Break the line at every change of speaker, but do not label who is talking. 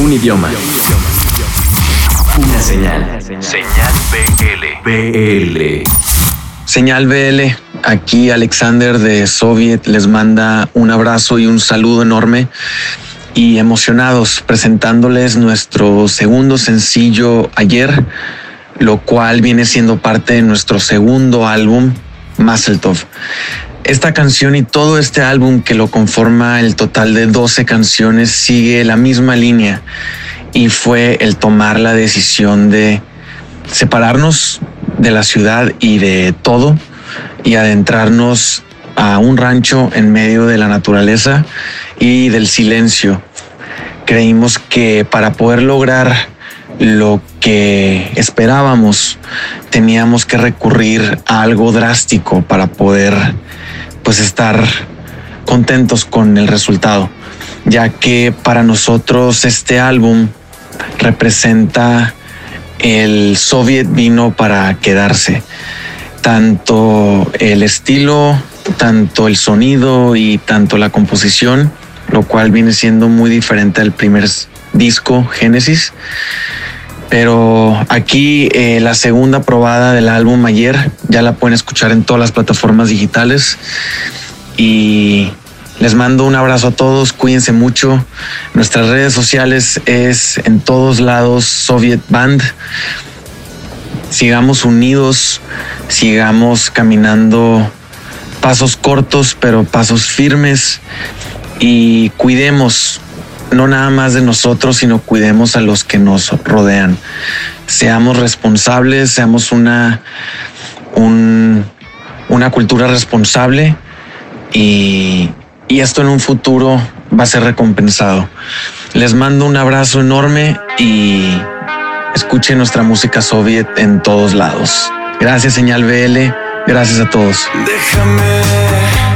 Un idioma. Una señal. Señal BL. BL.
Señal BL. Aquí Alexander de Soviet les manda un abrazo y un saludo enorme y emocionados presentándoles nuestro segundo sencillo ayer, lo cual viene siendo parte de nuestro segundo álbum, Mazeltov. Esta canción y todo este álbum que lo conforma el total de 12 canciones sigue la misma línea y fue el tomar la decisión de separarnos de la ciudad y de todo y adentrarnos a un rancho en medio de la naturaleza y del silencio. Creímos que para poder lograr lo que esperábamos teníamos que recurrir a algo drástico para poder pues estar contentos con el resultado, ya que para nosotros este álbum representa el Soviet vino para quedarse. Tanto el estilo, tanto el sonido y tanto la composición, lo cual viene siendo muy diferente al primer disco Génesis. Pero aquí eh, la segunda probada del álbum ayer ya la pueden escuchar en todas las plataformas digitales. Y les mando un abrazo a todos, cuídense mucho. Nuestras redes sociales es en todos lados Soviet Band. Sigamos unidos, sigamos caminando pasos cortos, pero pasos firmes y cuidemos no nada más de nosotros, sino cuidemos a los que nos rodean. Seamos responsables, seamos una, una cultura responsable y, y esto en un futuro va a ser recompensado. Les mando un abrazo enorme y escuchen nuestra música soviet en todos lados. Gracias, señal BL. Gracias a todos.
Déjame